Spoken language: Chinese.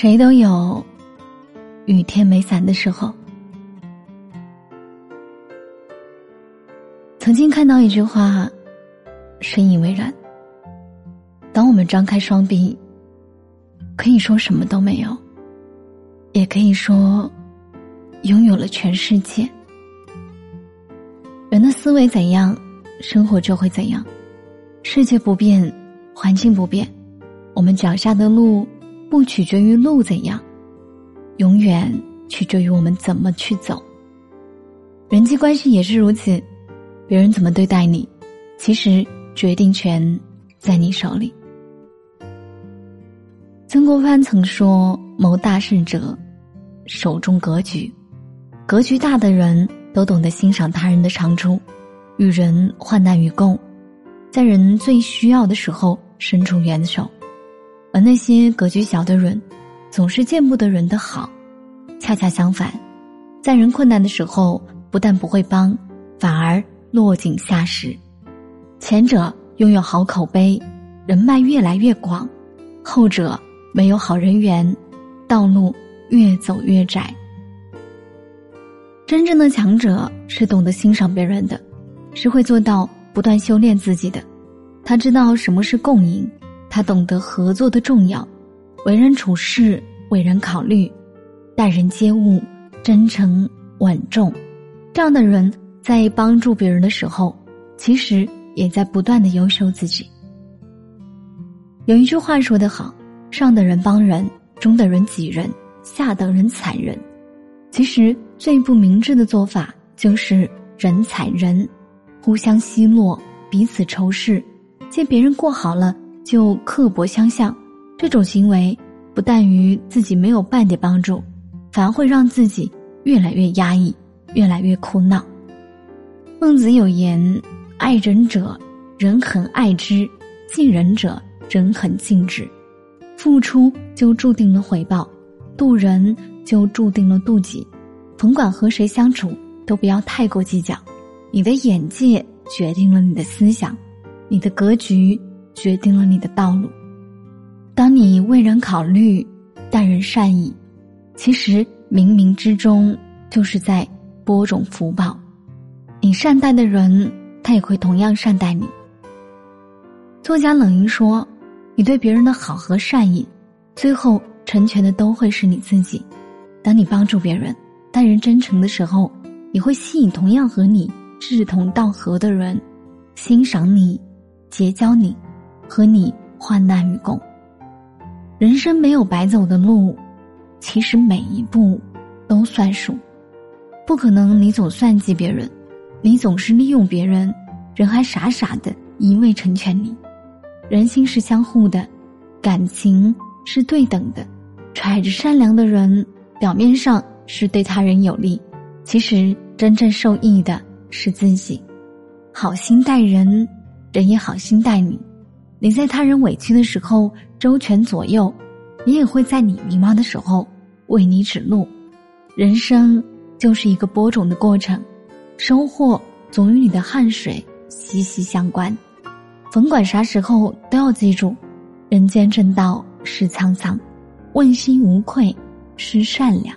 谁都有雨天没伞的时候。曾经看到一句话，深以为然。当我们张开双臂，可以说什么都没有，也可以说拥有了全世界。人的思维怎样，生活就会怎样。世界不变，环境不变，我们脚下的路。不取决于路怎样，永远取决于我们怎么去走。人际关系也是如此，别人怎么对待你，其实决定权在你手里。曾国藩曾说：“谋大事者，手中格局，格局大的人都懂得欣赏他人的长处，与人患难与共，在人最需要的时候伸出援手。”而那些格局小的人，总是见不得人的好，恰恰相反，在人困难的时候，不但不会帮，反而落井下石。前者拥有好口碑，人脉越来越广；后者没有好人缘，道路越走越窄。真正的强者是懂得欣赏别人的，是会做到不断修炼自己的。他知道什么是共赢。他懂得合作的重要，为人处事为人考虑，待人接物真诚稳重。这样的人在帮助别人的时候，其实也在不断的优秀自己。有一句话说得好：上等人帮人，中等人挤人，下等人踩人。其实最不明智的做法就是人踩人，互相奚落，彼此仇视，见别人过好了。就刻薄相向，这种行为不但于自己没有半点帮助，反而会让自己越来越压抑，越来越苦恼。孟子有言：“爱人者，人恒爱之；敬人者，人恒敬之。”付出就注定了回报，渡人就注定了渡己。甭管和谁相处，都不要太过计较。你的眼界决定了你的思想，你的格局。决定了你的道路。当你为人考虑，待人善意，其实冥冥之中就是在播种福报。你善待的人，他也会同样善待你。作家冷云说：“你对别人的好和善意，最后成全的都会是你自己。当你帮助别人、待人真诚的时候，你会吸引同样和你志同道合的人，欣赏你，结交你。”和你患难与共。人生没有白走的路，其实每一步都算数。不可能你总算计别人，你总是利用别人，人还傻傻的一味成全你。人心是相互的，感情是对等的。揣着善良的人，表面上是对他人有利，其实真正受益的是自己。好心待人，人也好心待你。你在他人委屈的时候周全左右，你也会在你迷茫的时候为你指路。人生就是一个播种的过程，收获总与你的汗水息息相关。甭管啥时候都要记住，人间正道是沧桑，问心无愧是善良。